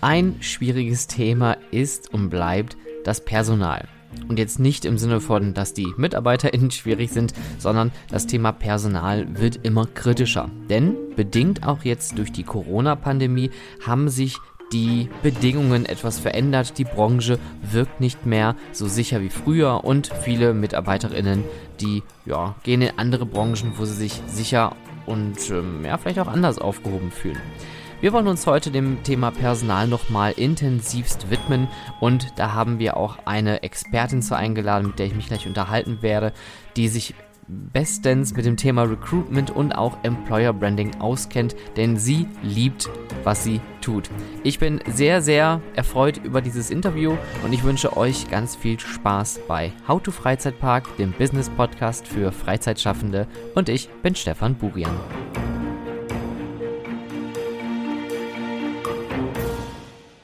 Ein schwieriges Thema ist und bleibt das Personal. Und jetzt nicht im Sinne von, dass die MitarbeiterInnen schwierig sind, sondern das Thema Personal wird immer kritischer. Denn bedingt auch jetzt durch die Corona-Pandemie haben sich die Bedingungen etwas verändert. Die Branche wirkt nicht mehr so sicher wie früher und viele MitarbeiterInnen, die ja, gehen in andere Branchen, wo sie sich sicher und ähm, ja, vielleicht auch anders aufgehoben fühlen. Wir wollen uns heute dem Thema Personal nochmal intensivst widmen und da haben wir auch eine Expertin zu eingeladen, mit der ich mich gleich unterhalten werde, die sich bestens mit dem Thema Recruitment und auch Employer Branding auskennt, denn sie liebt, was sie tut. Ich bin sehr, sehr erfreut über dieses Interview und ich wünsche euch ganz viel Spaß bei How to Freizeitpark, dem Business Podcast für Freizeitschaffende und ich bin Stefan Burian.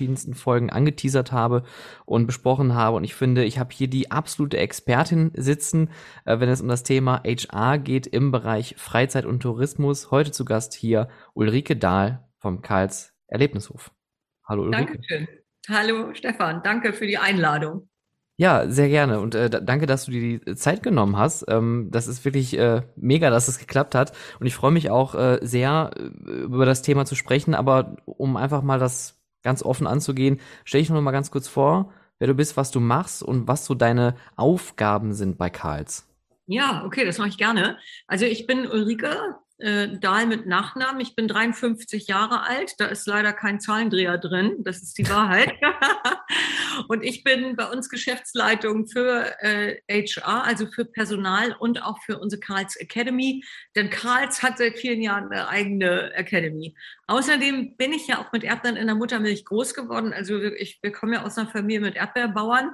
Verschiedensten Folgen angeteasert habe und besprochen habe. Und ich finde, ich habe hier die absolute Expertin sitzen, äh, wenn es um das Thema HR geht im Bereich Freizeit und Tourismus. Heute zu Gast hier Ulrike Dahl vom Karls Erlebnishof. Hallo Ulrike. Dankeschön. Hallo Stefan, danke für die Einladung. Ja, sehr gerne und äh, danke, dass du dir die Zeit genommen hast. Ähm, das ist wirklich äh, mega, dass es geklappt hat und ich freue mich auch äh, sehr äh, über das Thema zu sprechen, aber um einfach mal das ganz offen anzugehen, stell dich noch mal ganz kurz vor, wer du bist, was du machst und was so deine Aufgaben sind bei Karls. Ja, okay, das mache ich gerne. Also ich bin Ulrike, äh, Dahl mit Nachnamen. Ich bin 53 Jahre alt. Da ist leider kein Zahlendreher drin. Das ist die Wahrheit. und ich bin bei uns Geschäftsleitung für äh, HR, also für Personal und auch für unsere Karls Academy. Denn Karls hat seit vielen Jahren eine eigene Academy. Außerdem bin ich ja auch mit Erdbeeren in der Muttermilch groß geworden. Also ich, wir kommen ja aus einer Familie mit Erdbeerbauern.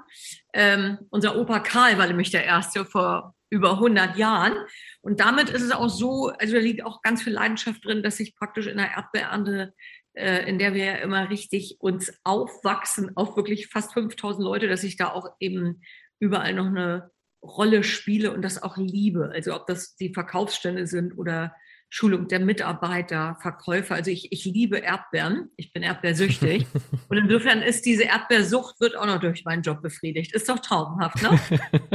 Ähm, unser Opa Karl war nämlich der erste vor über 100 Jahren. Und damit ist es auch so, also da liegt auch ganz viel Leidenschaft drin, dass ich praktisch in der Erdbeerernte, äh, in der wir ja immer richtig uns aufwachsen, auf wirklich fast 5000 Leute, dass ich da auch eben überall noch eine Rolle spiele und das auch liebe. Also ob das die Verkaufsstände sind oder Schulung der Mitarbeiter, Verkäufer. Also ich, ich liebe Erdbeeren. Ich bin erdbeersüchtig. und insofern ist diese Erdbeersucht wird auch noch durch meinen Job befriedigt. Ist doch traumhaft, ne?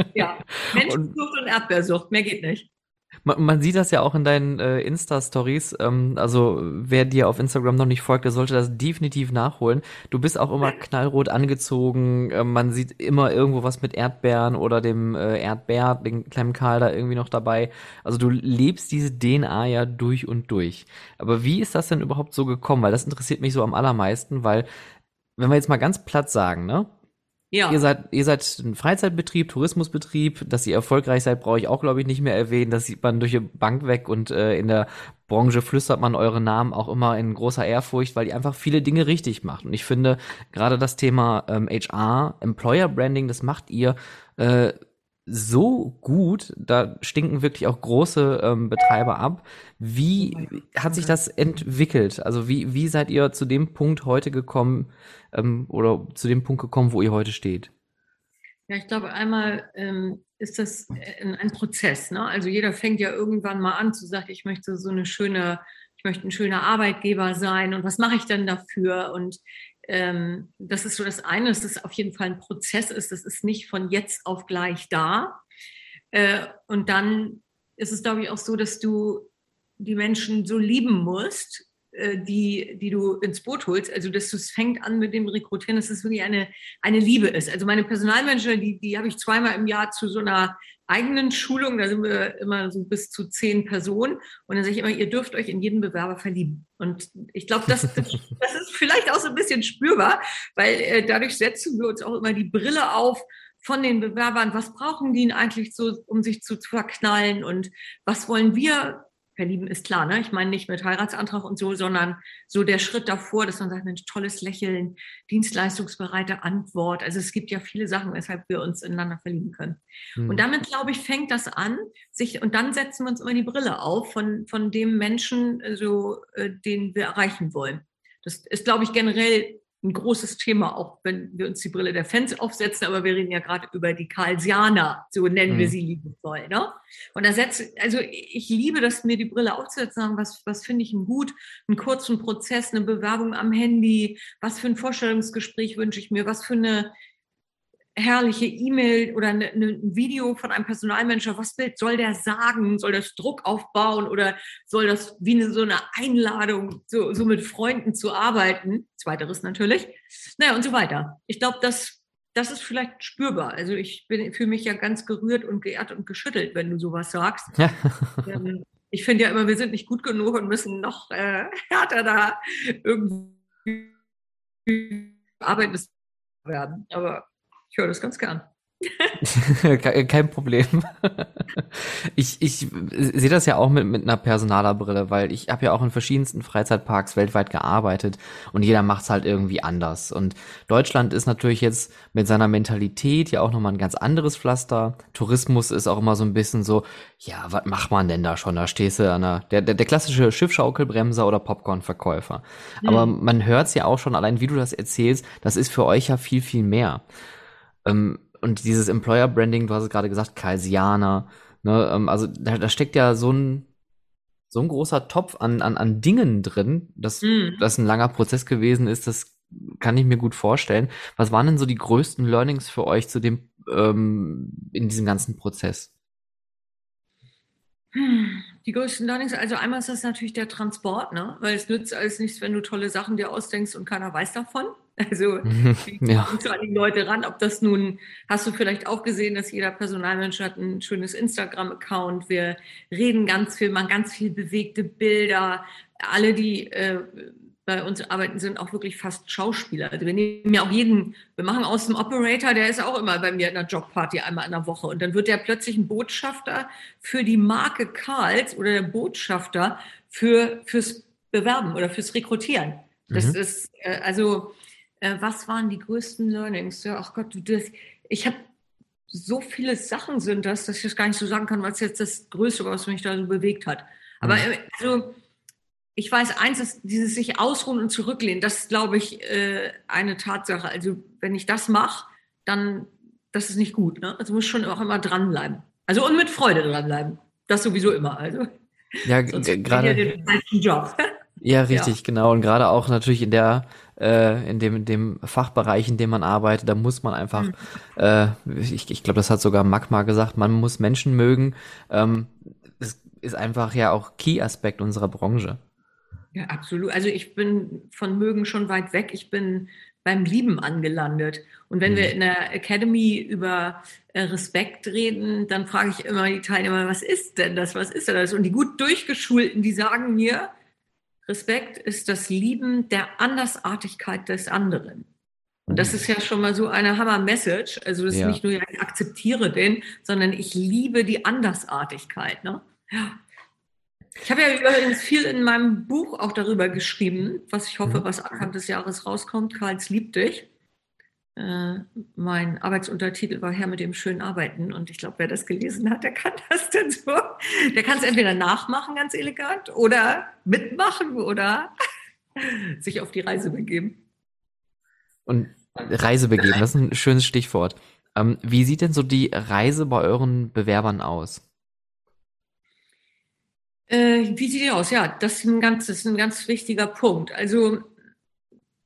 ja. Menschensucht und, und Erdbeersucht. Mehr geht nicht. Man, man, sieht das ja auch in deinen äh, Insta-Stories. Ähm, also wer dir auf Instagram noch nicht folgt, der sollte das definitiv nachholen. Du bist auch immer knallrot angezogen. Äh, man sieht immer irgendwo was mit Erdbeeren oder dem äh, Erdbeer, den kleinen Karl da irgendwie noch dabei. Also du lebst diese DNA ja durch und durch. Aber wie ist das denn überhaupt so gekommen? Weil das interessiert mich so am allermeisten, weil wenn wir jetzt mal ganz platt sagen, ne? Ja. Ihr seid, ihr seid ein Freizeitbetrieb, Tourismusbetrieb, dass ihr erfolgreich seid, brauche ich auch, glaube ich, nicht mehr erwähnen. Das sieht man durch die Bank weg und äh, in der Branche flüstert man eure Namen auch immer in großer Ehrfurcht, weil ihr einfach viele Dinge richtig macht. Und ich finde, gerade das Thema ähm, HR, Employer Branding, das macht ihr äh, so gut, da stinken wirklich auch große ähm, Betreiber ab. Wie hat sich das entwickelt? Also wie, wie seid ihr zu dem Punkt heute gekommen ähm, oder zu dem Punkt gekommen, wo ihr heute steht? Ja, ich glaube, einmal ähm, ist das ein, ein Prozess. Ne? Also jeder fängt ja irgendwann mal an zu sagen, ich möchte so eine schöne, ich möchte ein schöner Arbeitgeber sein und was mache ich denn dafür? Und ähm, das ist so das eine, dass es auf jeden Fall ein Prozess ist. Das ist nicht von jetzt auf gleich da. Äh, und dann ist es, glaube ich, auch so, dass du die Menschen so lieben musst, äh, die, die du ins Boot holst. Also, dass es fängt an mit dem Rekrutieren, dass es wirklich eine, eine Liebe ist. Also, meine Personalmanager, die, die habe ich zweimal im Jahr zu so einer eigenen Schulung, da sind wir immer so bis zu zehn Personen. Und dann sage ich immer, ihr dürft euch in jeden Bewerber verlieben. Und ich glaube, das, das, ist vielleicht auch so ein bisschen spürbar, weil äh, dadurch setzen wir uns auch immer die Brille auf von den Bewerbern. Was brauchen die eigentlich so, um sich zu verknallen? Und was wollen wir Verlieben ist klar, ne? Ich meine nicht mit Heiratsantrag und so, sondern so der Schritt davor, dass man sagt, Mensch, tolles Lächeln, dienstleistungsbereite Antwort. Also es gibt ja viele Sachen, weshalb wir uns ineinander verlieben können. Mhm. Und damit, glaube ich, fängt das an, sich, und dann setzen wir uns immer die Brille auf von, von dem Menschen, so, äh, den wir erreichen wollen. Das ist, glaube ich, generell ein großes Thema, auch wenn wir uns die Brille der Fans aufsetzen, aber wir reden ja gerade über die Karlsianer, so nennen mhm. wir sie liebevoll. Ne? Und da setze, also ich liebe das, mir die Brille aufzusetzen, sagen, was, was finde ich ein gut, einen kurzen Prozess, eine Bewerbung am Handy, was für ein Vorstellungsgespräch wünsche ich mir, was für eine herrliche E-Mail oder ne, ne, ein Video von einem Personalmanager, was will, soll der sagen? Soll das Druck aufbauen oder soll das wie eine, so eine Einladung, so, so mit Freunden zu arbeiten? Zweiteres natürlich. Naja, und so weiter. Ich glaube, das, das ist vielleicht spürbar. Also ich bin für mich ja ganz gerührt und geehrt und geschüttelt, wenn du sowas sagst. ähm, ich finde ja immer, wir sind nicht gut genug und müssen noch äh, härter da irgendwie arbeiten werden. Aber ich höre das ganz gern. Kein Problem. ich ich sehe das ja auch mit, mit einer Personalerbrille, weil ich habe ja auch in verschiedensten Freizeitparks weltweit gearbeitet und jeder macht es halt irgendwie anders. Und Deutschland ist natürlich jetzt mit seiner Mentalität ja auch nochmal ein ganz anderes Pflaster. Tourismus ist auch immer so ein bisschen so, ja, was macht man denn da schon? Da stehst du an der, der, der, klassische Schiffschaukelbremser oder Popcornverkäufer. Mhm. Aber man hört es ja auch schon, allein wie du das erzählst, das ist für euch ja viel, viel mehr. Ähm, und dieses Employer Branding, du hast es gerade gesagt, Kaisianer, ne, ähm, also da, da steckt ja so ein so ein großer Topf an, an, an Dingen drin, dass mm. das ein langer Prozess gewesen ist, das kann ich mir gut vorstellen. Was waren denn so die größten Learnings für euch zu dem ähm, in diesem ganzen Prozess? Die größten Learnings, also einmal ist das natürlich der Transport, ne? weil es nützt alles nichts, wenn du tolle Sachen dir ausdenkst und keiner weiß davon. Also wie ja. kommst du an die Leute ran? Ob das nun, hast du vielleicht auch gesehen, dass jeder Personalmensch hat ein schönes Instagram-Account. Wir reden ganz viel, machen ganz viel bewegte Bilder. Alle, die äh, bei uns arbeiten, sind auch wirklich fast Schauspieler. Also wir nehmen ja auch jeden, wir machen aus dem Operator, der ist auch immer bei mir in der Jobparty einmal in der Woche. Und dann wird der plötzlich ein Botschafter für die Marke Karls oder der Botschafter für, fürs Bewerben oder fürs Rekrutieren. Das mhm. ist, äh, also, äh, was waren die größten Learnings? Ja, ach Gott, du, das, ich habe so viele Sachen sind das, dass ich das gar nicht so sagen kann, was jetzt das Größte, was mich da so bewegt hat. Aber mhm. Also, ich weiß, eins ist dieses sich ausruhen und zurücklehnen. Das ist, glaube ich, äh, eine Tatsache. Also wenn ich das mache, dann das ist nicht gut. Ne? Also muss schon auch immer dranbleiben. Also und mit Freude dranbleiben. Das sowieso immer. Also ja, gerade Job. Ja, richtig, ja. genau. Und gerade auch natürlich in der äh, in dem in dem Fachbereich, in dem man arbeitet, da muss man einfach, mhm. äh, ich, ich glaube, das hat sogar Magma gesagt, man muss Menschen mögen. Ähm, das ist einfach ja auch Key-Aspekt unserer Branche. Ja, absolut. Also ich bin von Mögen schon weit weg. Ich bin beim Lieben angelandet. Und wenn mhm. wir in der Academy über äh, Respekt reden, dann frage ich immer die Teilnehmer, was ist denn das? Was ist denn das? Und die gut durchgeschulten, die sagen mir, Respekt ist das Lieben der Andersartigkeit des anderen. Und das mhm. ist ja schon mal so eine Hammer-Message. Also das ja. ist nicht nur, ich akzeptiere den, sondern ich liebe die Andersartigkeit. Ne? Ja. Ich habe ja übrigens viel in meinem Buch auch darüber geschrieben, was ich hoffe, mhm. was Anfang des Jahres rauskommt. Karls liebt dich. Äh, mein Arbeitsuntertitel war Herr mit dem schönen Arbeiten. Und ich glaube, wer das gelesen hat, der kann das denn so. Der kann es entweder nachmachen, ganz elegant, oder mitmachen oder sich auf die Reise begeben. Und Reise begeben, das ist ein schönes Stichwort. Ähm, wie sieht denn so die Reise bei euren Bewerbern aus? Äh, wie sieht die aus? Ja, das ist, ein ganz, das ist ein ganz wichtiger Punkt. Also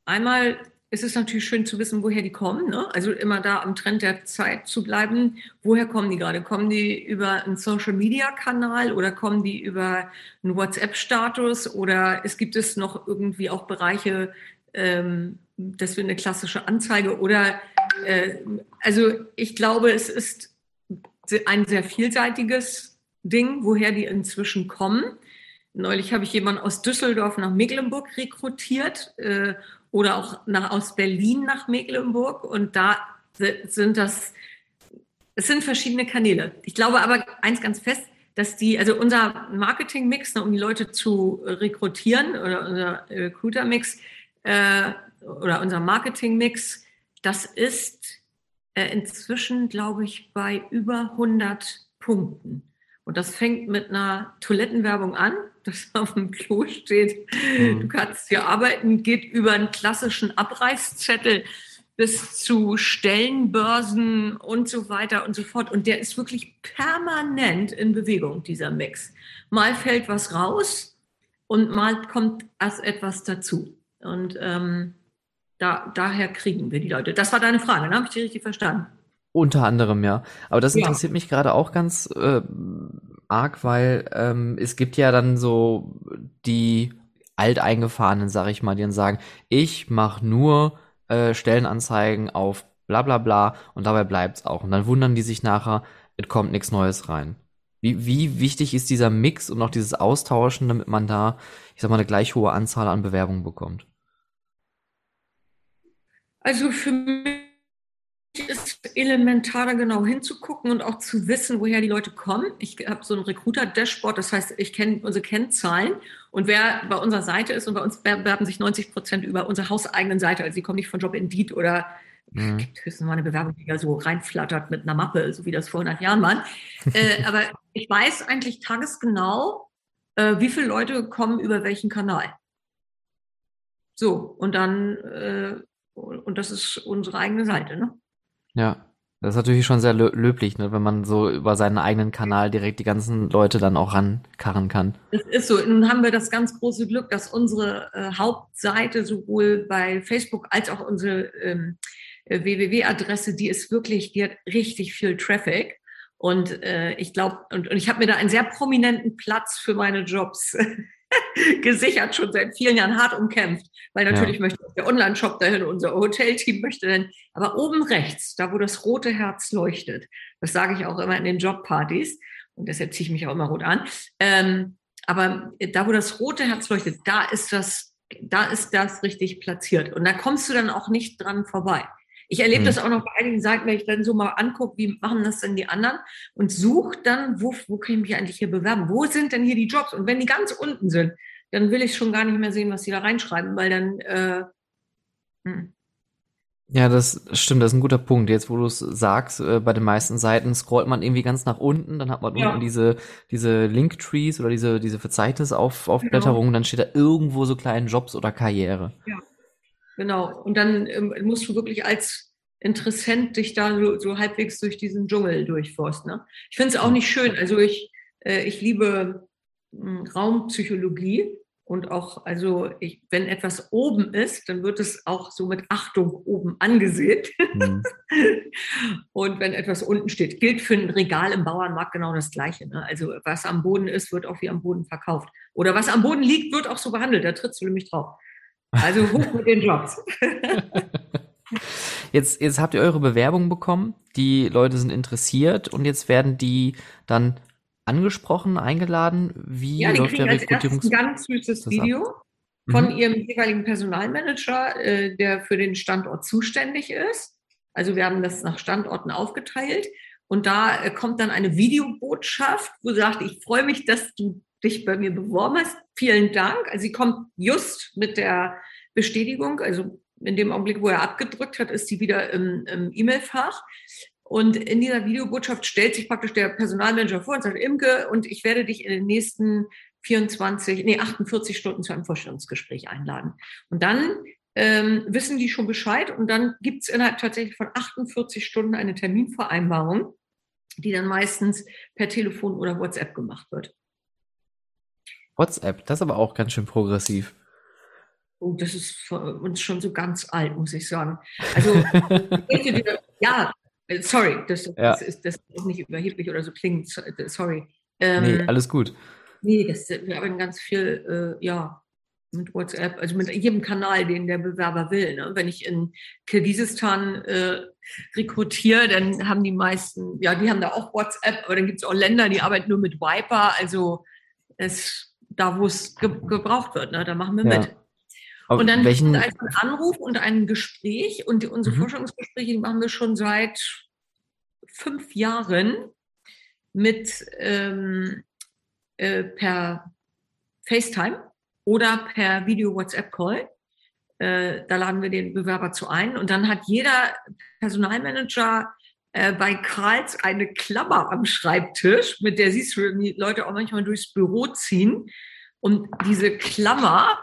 einmal ist es natürlich schön zu wissen, woher die kommen. Ne? Also immer da am Trend der Zeit zu bleiben. Woher kommen die gerade? Kommen die über einen Social-Media-Kanal oder kommen die über einen WhatsApp-Status? Oder es gibt es noch irgendwie auch Bereiche, ähm, dass wir eine klassische Anzeige oder äh, also ich glaube, es ist ein sehr vielseitiges Ding, woher die inzwischen kommen. Neulich habe ich jemanden aus Düsseldorf nach Mecklenburg rekrutiert äh, oder auch nach, aus Berlin nach Mecklenburg. Und da sind das, es sind verschiedene Kanäle. Ich glaube aber eins ganz fest, dass die, also unser Marketing-Mix, ne, um die Leute zu rekrutieren oder unser Recruiter-Mix äh, oder unser Marketing-Mix, das ist äh, inzwischen, glaube ich, bei über 100 Punkten. Und das fängt mit einer Toilettenwerbung an. Das auf dem Klo steht. Mhm. Du kannst hier arbeiten, geht über einen klassischen Abreißzettel bis zu Stellenbörsen und so weiter und so fort. Und der ist wirklich permanent in Bewegung, dieser Mix. Mal fällt was raus und mal kommt erst etwas dazu. Und ähm, da, daher kriegen wir die Leute. Das war deine Frage, ne? Habe ich die richtig verstanden? Unter anderem, ja. Aber das interessiert ja. mich gerade auch ganz äh, arg, weil ähm, es gibt ja dann so die alteingefahrenen, sag ich mal, die dann sagen, ich mache nur äh, Stellenanzeigen auf bla bla bla und dabei bleibt's auch. Und dann wundern die sich nachher, es kommt nichts Neues rein. Wie, wie wichtig ist dieser Mix und auch dieses Austauschen, damit man da, ich sag mal, eine gleich hohe Anzahl an Bewerbungen bekommt? Also für mich elementar, da genau hinzugucken und auch zu wissen, woher die Leute kommen. Ich habe so ein Recruiter-Dashboard, das heißt, ich kenne unsere Kennzahlen und wer bei unserer Seite ist und bei uns bewerben sich 90 Prozent über unsere hauseigenen Seite. Also sie kommen nicht von Job Indeed oder mhm. gibt höchstens mal eine Bewerbung, die ja so reinflattert mit einer Mappe, so wie das vor 100 Jahren war. äh, aber ich weiß eigentlich tagesgenau, äh, wie viele Leute kommen über welchen Kanal. So, und dann, äh, und das ist unsere eigene Seite, ne? Ja. Das ist natürlich schon sehr löblich, ne, wenn man so über seinen eigenen Kanal direkt die ganzen Leute dann auch rankarren kann. Das ist so. Nun haben wir das ganz große Glück, dass unsere äh, Hauptseite sowohl bei Facebook als auch unsere ähm, äh, www-Adresse, die ist wirklich, die hat richtig viel Traffic. Und äh, ich glaube, und, und ich habe mir da einen sehr prominenten Platz für meine Jobs gesichert, schon seit vielen Jahren hart umkämpft, weil natürlich ja. möchte der Online-Shop dahin, unser Hotelteam möchte dahin. Aber oben rechts, da wo das rote Herz leuchtet, das sage ich auch immer in den Jobpartys und deshalb ziehe ich mich auch immer rot an. Ähm, aber da wo das rote Herz leuchtet, da ist das, da ist das richtig platziert und da kommst du dann auch nicht dran vorbei. Ich erlebe mhm. das auch noch bei einigen Seiten, wenn ich dann so mal angucke, wie machen das denn die anderen und suche dann, wo, wo kann ich mich eigentlich hier bewerben? Wo sind denn hier die Jobs? Und wenn die ganz unten sind, dann will ich schon gar nicht mehr sehen, was sie da reinschreiben, weil dann äh, hm. Ja, das stimmt, das ist ein guter Punkt. Jetzt, wo du es sagst, äh, bei den meisten Seiten scrollt man irgendwie ganz nach unten, dann hat man ja. unten diese, diese Linktrees oder diese, diese Verzeichnisaufblätterung, genau. dann steht da irgendwo so kleine Jobs oder Karriere. Ja. Genau. Und dann ähm, musst du wirklich als Interessent dich da so, so halbwegs durch diesen Dschungel durchforsten. Ne? Ich finde es auch nicht schön. Also ich, äh, ich liebe äh, Raumpsychologie und auch, also ich, wenn etwas oben ist, dann wird es auch so mit Achtung oben angesehen. Mhm. und wenn etwas unten steht, gilt für ein Regal im Bauernmarkt genau das Gleiche. Ne? Also was am Boden ist, wird auch wie am Boden verkauft. Oder was am Boden liegt, wird auch so behandelt. Da trittst du nämlich drauf. Also hoch mit den Jobs. Jetzt, jetzt habt ihr eure Bewerbung bekommen, die Leute sind interessiert und jetzt werden die dann angesprochen, eingeladen. Wie ja, die läuft der Rekrutierungs ein ganz süßes Video ab? von mhm. ihrem jeweiligen Personalmanager, äh, der für den Standort zuständig ist. Also wir haben das nach Standorten aufgeteilt und da äh, kommt dann eine Videobotschaft, wo sagt, ich freue mich, dass du dich bei mir beworben hast. Vielen Dank. Also sie kommt just mit der Bestätigung, also in dem Augenblick, wo er abgedrückt hat, ist sie wieder im, im E-Mail-Fach. Und in dieser Videobotschaft stellt sich praktisch der Personalmanager vor und sagt, Imke, und ich werde dich in den nächsten 24, nee, 48 Stunden zu einem Vorstellungsgespräch einladen. Und dann ähm, wissen die schon Bescheid und dann gibt es innerhalb tatsächlich von 48 Stunden eine Terminvereinbarung, die dann meistens per Telefon oder WhatsApp gemacht wird. WhatsApp, das ist aber auch ganz schön progressiv. Oh, das ist für uns schon so ganz alt, muss ich sagen. Also, ja, sorry, das, ja. das, ist, das ist nicht überheblich oder so klingt, sorry. Ähm, nee, alles gut. Nee, das, wir haben ganz viel, äh, ja, mit WhatsApp, also mit jedem Kanal, den der Bewerber will. Ne? Wenn ich in Kirgisistan äh, rekrutiere, dann haben die meisten, ja, die haben da auch WhatsApp, aber dann gibt es auch Länder, die arbeiten nur mit Viper. Also es da, wo es ge gebraucht wird. Ne? Da machen wir ja. mit. Auf und dann welchen... einen Anruf und ein Gespräch. Und unsere mhm. Forschungsgespräche die machen wir schon seit fünf Jahren mit ähm, äh, per FaceTime oder per Video-WhatsApp-Call. Äh, da laden wir den Bewerber zu ein. Und dann hat jeder Personalmanager äh, bei Karls eine Klammer am Schreibtisch, mit der siehst du die Leute auch manchmal durchs Büro ziehen. Und diese Klammer,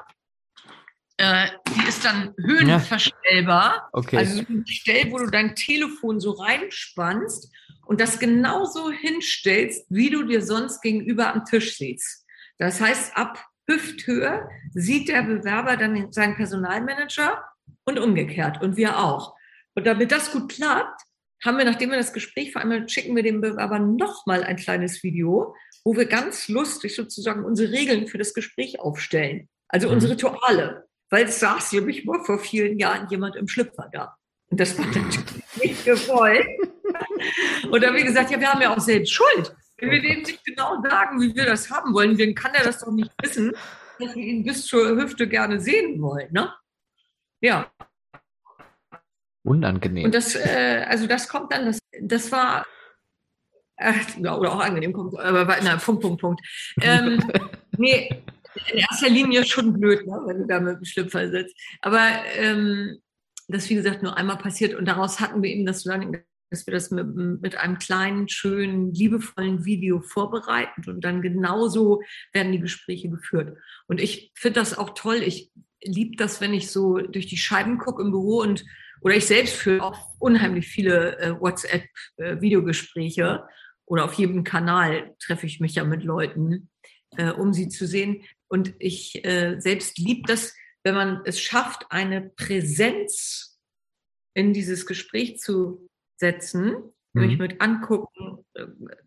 äh, die ist dann höhenverstellbar. Ja. Okay. Also ein Gestell, wo du dein Telefon so reinspannst und das genauso hinstellst, wie du dir sonst gegenüber am Tisch siehst. Das heißt, ab Hüfthöhe sieht der Bewerber dann seinen Personalmanager und umgekehrt und wir auch. Und damit das gut klappt, haben wir, nachdem wir das Gespräch vereinbart, schicken wir dem Bewerber nochmal ein kleines Video, wo wir ganz lustig sozusagen unsere Regeln für das Gespräch aufstellen. Also unsere mhm. Rituale. Weil es saß nämlich nur vor vielen Jahren jemand im Schlüpfer da. Und das war natürlich nicht gewollt. Und da haben wir gesagt, ja, wir haben ja auch selbst Schuld. Wenn wir dem nicht genau sagen, wie wir das haben wollen, dann kann er das doch nicht wissen, dass wir ihn bis zur Hüfte gerne sehen wollen. Ne? Ja. Unangenehm. Und das, äh, also das kommt dann, das, das war, äh, oder auch angenehm, kommt, aber na, Punkt, Punkt, Punkt. Ähm, nee, in erster Linie schon blöd, ne, wenn du da mit dem Schlüpfer sitzt. Aber ähm, das, wie gesagt, nur einmal passiert und daraus hatten wir eben das Learning, dass wir das mit, mit einem kleinen, schönen, liebevollen Video vorbereiten und dann genauso werden die Gespräche geführt. Und ich finde das auch toll. Ich liebe das, wenn ich so durch die Scheiben gucke im Büro und oder ich selbst führe auch unheimlich viele äh, WhatsApp-Videogespräche äh, oder auf jedem Kanal treffe ich mich ja mit Leuten, äh, um sie zu sehen. Und ich äh, selbst liebe das, wenn man es schafft, eine Präsenz in dieses Gespräch zu setzen, mhm. nämlich mit angucken, äh,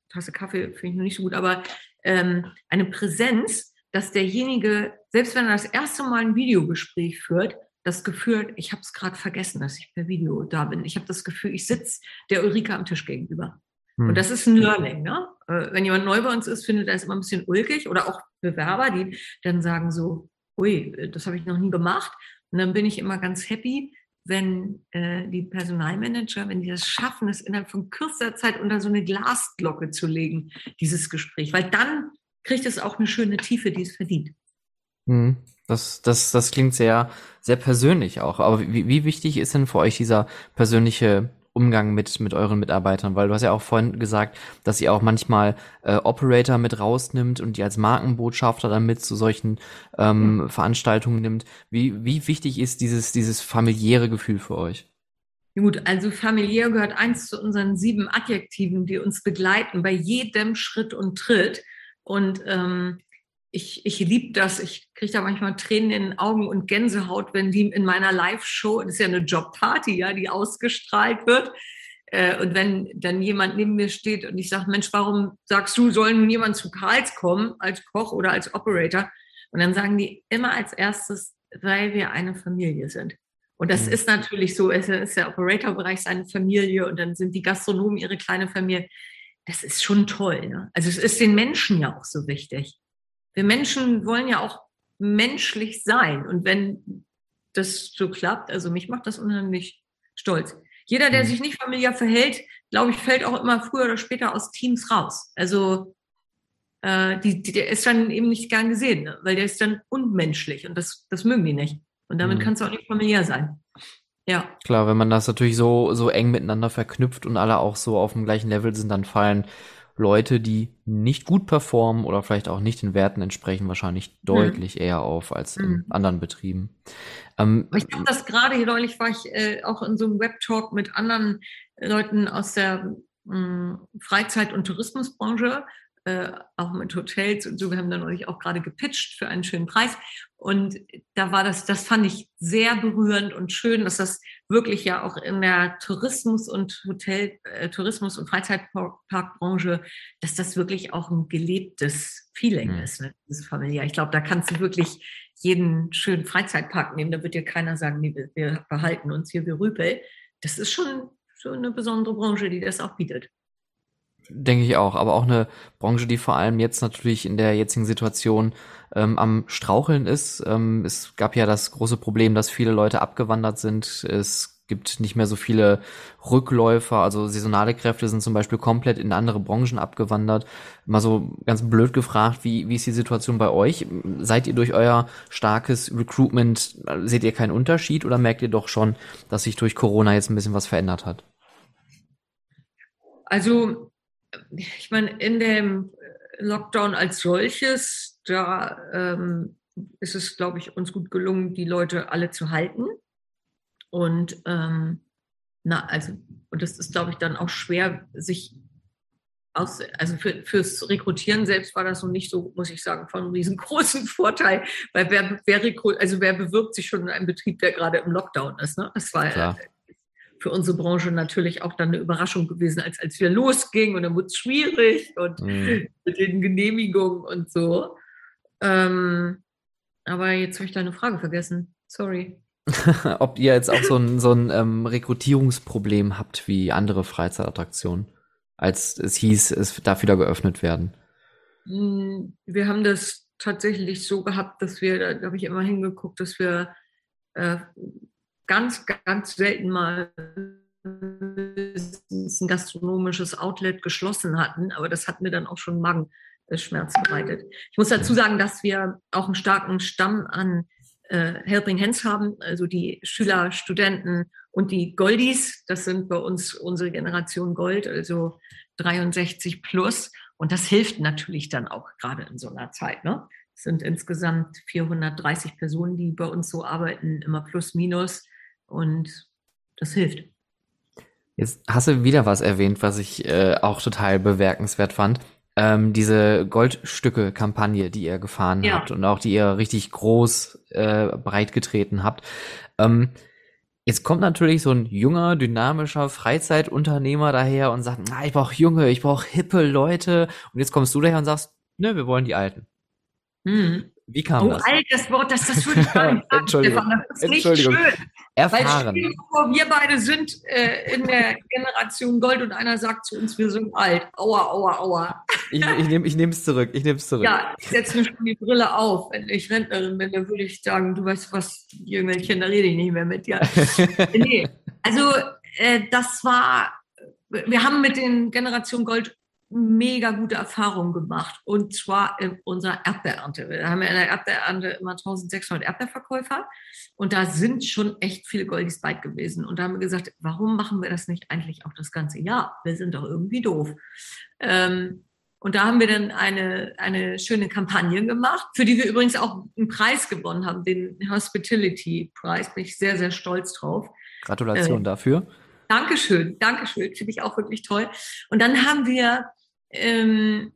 Tasse Kaffee finde ich noch nicht so gut, aber ähm, eine Präsenz, dass derjenige, selbst wenn er das erste Mal ein Videogespräch führt, das Gefühl, ich habe es gerade vergessen, dass ich per Video da bin. Ich habe das Gefühl, ich sitze der Ulrike am Tisch gegenüber. Und hm. das ist ein Learning. Ne? Äh, wenn jemand neu bei uns ist, findet er es immer ein bisschen ulkig oder auch Bewerber, die dann sagen so, ui, das habe ich noch nie gemacht. Und dann bin ich immer ganz happy, wenn äh, die Personalmanager, wenn die das schaffen, es innerhalb von kürzester Zeit unter so eine Glasglocke zu legen, dieses Gespräch. Weil dann kriegt es auch eine schöne Tiefe, die es verdient. Mhm. Das, das, das klingt sehr, sehr persönlich auch. Aber wie, wie wichtig ist denn für euch dieser persönliche Umgang mit, mit euren Mitarbeitern? Weil du hast ja auch vorhin gesagt, dass ihr auch manchmal äh, Operator mit rausnimmt und die als Markenbotschafter dann mit zu solchen ähm, mhm. Veranstaltungen nimmt. Wie, wie wichtig ist dieses, dieses familiäre Gefühl für euch? Gut, also familiär gehört eins zu unseren sieben Adjektiven, die uns begleiten bei jedem Schritt und Tritt. Und ähm, ich, ich liebe das. Ich kriege da manchmal Tränen in den Augen und Gänsehaut, wenn die in meiner Live-Show, das ist ja eine Jobparty, ja, die ausgestrahlt wird. Äh, und wenn dann jemand neben mir steht und ich sage, Mensch, warum sagst du, soll nun jemand zu Karls kommen als Koch oder als Operator? Und dann sagen die immer als erstes, weil wir eine Familie sind. Und das mhm. ist natürlich so, es ist der Operator-Bereich seine Familie und dann sind die Gastronomen ihre kleine Familie. Das ist schon toll. Ne? Also es ist den Menschen ja auch so wichtig wir Menschen wollen ja auch menschlich sein. Und wenn das so klappt, also mich macht das unheimlich stolz. Jeder, der mhm. sich nicht familiär verhält, glaube ich, fällt auch immer früher oder später aus Teams raus. Also äh, die, die, der ist dann eben nicht gern gesehen, ne? weil der ist dann unmenschlich und das, das mögen die nicht. Und damit mhm. kann es auch nicht familiär sein. Ja. Klar, wenn man das natürlich so, so eng miteinander verknüpft und alle auch so auf dem gleichen Level sind, dann fallen Leute, die nicht gut performen oder vielleicht auch nicht den Werten entsprechen, wahrscheinlich hm. deutlich hm. eher auf als in hm. anderen Betrieben. Ähm, ich glaube, dass gerade hier neulich war ich äh, auch in so einem Webtalk mit anderen Leuten aus der mh, hm, Freizeit- und Tourismusbranche äh, auch mit Hotels und so. Wir haben dann neulich auch gerade gepitcht für einen schönen Preis. Und da war das, das fand ich sehr berührend und schön, dass das wirklich ja auch in der Tourismus- und Hotel, äh, Tourismus- und Freizeitparkbranche, dass das wirklich auch ein gelebtes Feeling mhm. ist, ne, dieses familiär. Ich glaube, da kannst du wirklich jeden schönen Freizeitpark nehmen. Da wird dir keiner sagen, nee, wir, wir behalten uns hier, wir rüpel. Das ist schon so eine besondere Branche, die das auch bietet. Denke ich auch, aber auch eine Branche, die vor allem jetzt natürlich in der jetzigen Situation ähm, am Straucheln ist. Ähm, es gab ja das große Problem, dass viele Leute abgewandert sind. Es gibt nicht mehr so viele Rückläufer, also saisonale Kräfte sind zum Beispiel komplett in andere Branchen abgewandert. Mal so ganz blöd gefragt, wie, wie ist die Situation bei euch? Seid ihr durch euer starkes Recruitment, seht ihr keinen Unterschied oder merkt ihr doch schon, dass sich durch Corona jetzt ein bisschen was verändert hat? Also ich meine, in dem Lockdown als solches da ähm, ist es, glaube ich, uns gut gelungen, die Leute alle zu halten. Und ähm, na, also, und das ist, glaube ich, dann auch schwer, sich aus, also für, fürs Rekrutieren selbst war das so nicht so, muss ich sagen, von einem riesengroßen Vorteil, weil wer, wer, also wer bewirbt sich schon in einem Betrieb, der gerade im Lockdown ist. Ne? Das war Klar. Für unsere Branche natürlich auch dann eine Überraschung gewesen, als, als wir losgingen und dann wurde es schwierig und mhm. mit den Genehmigungen und so. Ähm, aber jetzt habe ich deine Frage vergessen. Sorry. Ob ihr jetzt auch so ein, so ein ähm, Rekrutierungsproblem habt wie andere Freizeitattraktionen? als es hieß, es darf wieder geöffnet werden? Hm, wir haben das tatsächlich so gehabt, dass wir, da habe ich immer hingeguckt, dass wir äh, ganz, ganz selten mal ein gastronomisches Outlet geschlossen hatten, aber das hat mir dann auch schon Magenschmerzen bereitet. Ich muss dazu sagen, dass wir auch einen starken Stamm an äh, Helping Hands haben, also die Schüler, Studenten und die Goldies, das sind bei uns unsere Generation Gold, also 63 plus. Und das hilft natürlich dann auch gerade in so einer Zeit. Ne? Es sind insgesamt 430 Personen, die bei uns so arbeiten, immer plus minus. Und das hilft. Jetzt hast du wieder was erwähnt, was ich äh, auch total bemerkenswert fand ähm, diese Goldstücke-Kampagne, die ihr gefahren ja. habt und auch die ihr richtig groß äh, breit getreten habt. Ähm, jetzt kommt natürlich so ein junger, dynamischer Freizeitunternehmer daher und sagt, na, ich brauche junge, ich brauche hippe Leute. Und jetzt kommst du daher und sagst, ne, wir wollen die Alten. Hm. Wie kam oh, das? Oh, altes Wort, das, das würde ich gar nicht sagen, Entschuldigung. Das ist Entschuldigung. nicht schön. Erfahren. Weil vor, wir beide sind äh, in der Generation Gold und einer sagt zu uns, wir sind alt. Aua, aua, aua. Ich, ich nehme es zurück. Ich nehme es zurück. Ja, ich setze mir schon die Brille auf. Wenn ich Rentnerin bin, dann würde ich sagen, du weißt was, Jüngelchen, da rede ich nicht mehr mit dir. nee, also äh, das war, wir haben mit den Generation Gold mega gute Erfahrungen gemacht. Und zwar in unserer Erdbeerernte. Wir haben ja in der Erdbeerernte immer 1600 Erdbeerverkäufer. Und da sind schon echt viele Goldies bei gewesen. Und da haben wir gesagt, warum machen wir das nicht eigentlich auch das ganze Jahr? Wir sind doch irgendwie doof. Ähm, und da haben wir dann eine, eine schöne Kampagne gemacht, für die wir übrigens auch einen Preis gewonnen haben, den Hospitality-Preis. Bin ich sehr, sehr stolz drauf. Gratulation äh, dafür. Dankeschön, Dankeschön. Finde ich auch wirklich toll. Und dann haben wir ähm,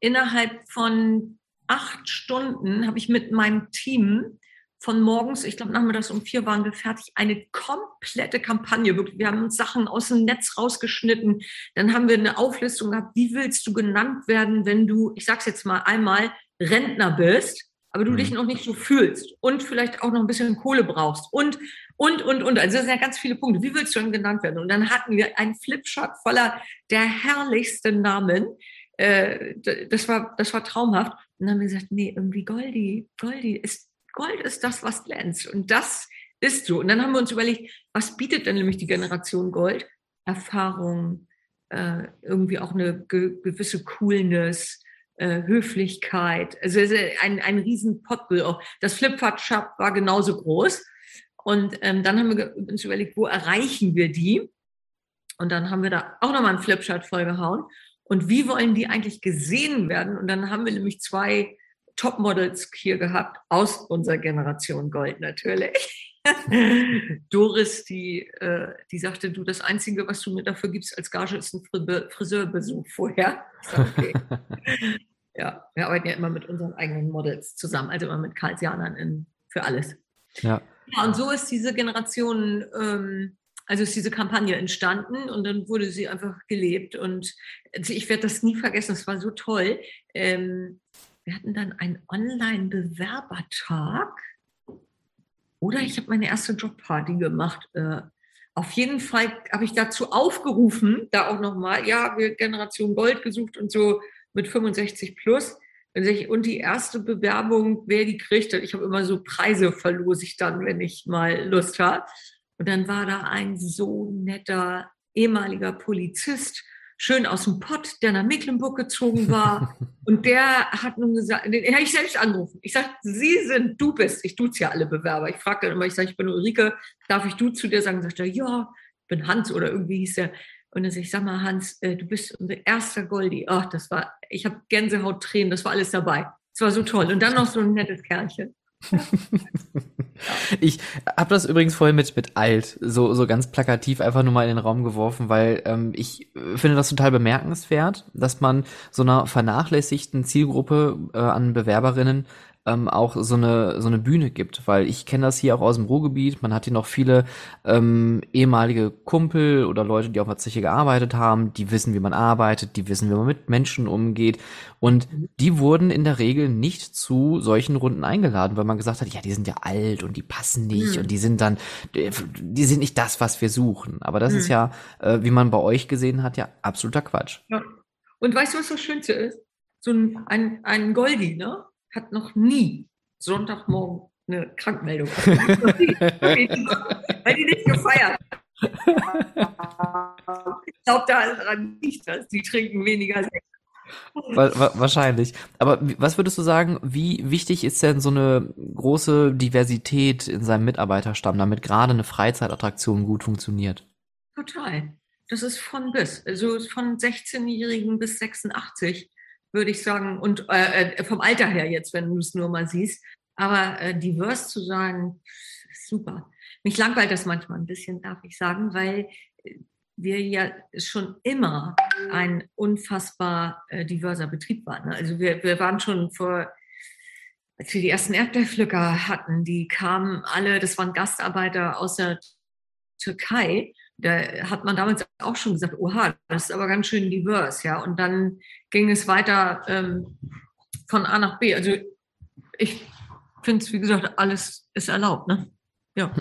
innerhalb von acht Stunden habe ich mit meinem Team von morgens, ich glaube nachmittags um vier waren wir fertig, eine komplette Kampagne. Wir haben uns Sachen aus dem Netz rausgeschnitten. Dann haben wir eine Auflistung gehabt, wie willst du genannt werden, wenn du, ich sag's jetzt mal einmal, Rentner bist, aber du mhm. dich noch nicht so fühlst und vielleicht auch noch ein bisschen Kohle brauchst und, und, und, und. Also das sind ja ganz viele Punkte. Wie willst du denn genannt werden? Und dann hatten wir einen Flipchart voller der herrlichsten Namen. Äh, das war, das war traumhaft. Und dann haben wir gesagt, nee, irgendwie Goldi, Goldi ist Gold ist das, was glänzt. Und das ist so. Und dann haben wir uns überlegt, was bietet denn nämlich die Generation Gold? Erfahrung, äh, irgendwie auch eine ge gewisse Coolness, äh, Höflichkeit. Also ein, ein riesen. Auch das Flipchart war genauso groß. Und ähm, dann haben wir uns überlegt, wo erreichen wir die? Und dann haben wir da auch nochmal ein Flipchart vollgehauen. Und wie wollen die eigentlich gesehen werden? Und dann haben wir nämlich zwei Topmodels hier gehabt, aus unserer Generation Gold natürlich. Doris, die, äh, die sagte, du, das Einzige, was du mir dafür gibst als Gage, ist ein Friseurbesuch vorher. Okay. ja, wir arbeiten ja immer mit unseren eigenen Models zusammen, also immer mit Karlsianern in, für alles. Ja. ja, und so ist diese Generation, ähm, also ist diese Kampagne entstanden und dann wurde sie einfach gelebt und also ich werde das nie vergessen, es war so toll. Ähm, wir hatten dann einen Online-Bewerbertag oder ich habe meine erste Jobparty gemacht. Äh, auf jeden Fall habe ich dazu aufgerufen, da auch nochmal, ja, wir Generation Gold gesucht und so mit 65 plus. Und die erste Bewerbung, wer die kriegt, ich habe immer so Preise verlose ich dann, wenn ich mal Lust habe. Und dann war da ein so netter ehemaliger Polizist, schön aus dem Pott, der nach Mecklenburg gezogen war. und der hat nun gesagt, den habe ich selbst angerufen. Ich sage, Sie sind, du bist, ich duze ja alle Bewerber. Ich frage dann immer, ich sage, ich bin Ulrike, darf ich du zu dir sagen? Sagt er, ja, ich bin Hans oder irgendwie hieß er. Und dann sage ich, sag mal, Hans, äh, du bist unser erster Goldi. Ach, das war, ich habe Gänsehaut, Tränen, das war alles dabei. Es war so toll. Und dann noch so ein nettes Kerlchen. ich habe das übrigens vorhin mit, mit alt, so, so ganz plakativ einfach nur mal in den Raum geworfen, weil ähm, ich äh, finde das total bemerkenswert, dass man so einer vernachlässigten Zielgruppe äh, an Bewerberinnen ähm, auch so eine so eine Bühne gibt, weil ich kenne das hier auch aus dem Ruhrgebiet. Man hat hier noch viele ähm, ehemalige Kumpel oder Leute, die auf der Zeche gearbeitet haben, die wissen, wie man arbeitet, die wissen, wie man mit Menschen umgeht und die wurden in der Regel nicht zu solchen Runden eingeladen, weil man gesagt hat, ja, die sind ja alt und die passen nicht mhm. und die sind dann, die sind nicht das, was wir suchen. Aber das mhm. ist ja, äh, wie man bei euch gesehen hat, ja absoluter Quatsch. Ja. Und weißt du, was das Schönste ist? So ein, ein, ein Goldi, ne? Hat noch nie Sonntagmorgen eine Krankmeldung. weil die nicht gefeiert Ich glaube daran nicht, dass die trinken weniger Sekt. Wahrscheinlich. Aber was würdest du sagen, wie wichtig ist denn so eine große Diversität in seinem Mitarbeiterstamm, damit gerade eine Freizeitattraktion gut funktioniert? Total. Das ist von bis. Also von 16-Jährigen bis 86 würde ich sagen, und äh, äh, vom Alter her jetzt, wenn du es nur mal siehst. Aber äh, divers zu sein, super. Mich langweilt das manchmal ein bisschen, darf ich sagen, weil äh, wir ja schon immer ein unfassbar äh, diverser Betrieb waren. Also wir, wir waren schon vor, als wir die ersten Erdbeerpflücker hatten, die kamen alle, das waren Gastarbeiter aus der Türkei da hat man damals auch schon gesagt, oha, das ist aber ganz schön divers, ja. Und dann ging es weiter ähm, von A nach B. Also ich finde es, wie gesagt, alles ist erlaubt, ne? Ja.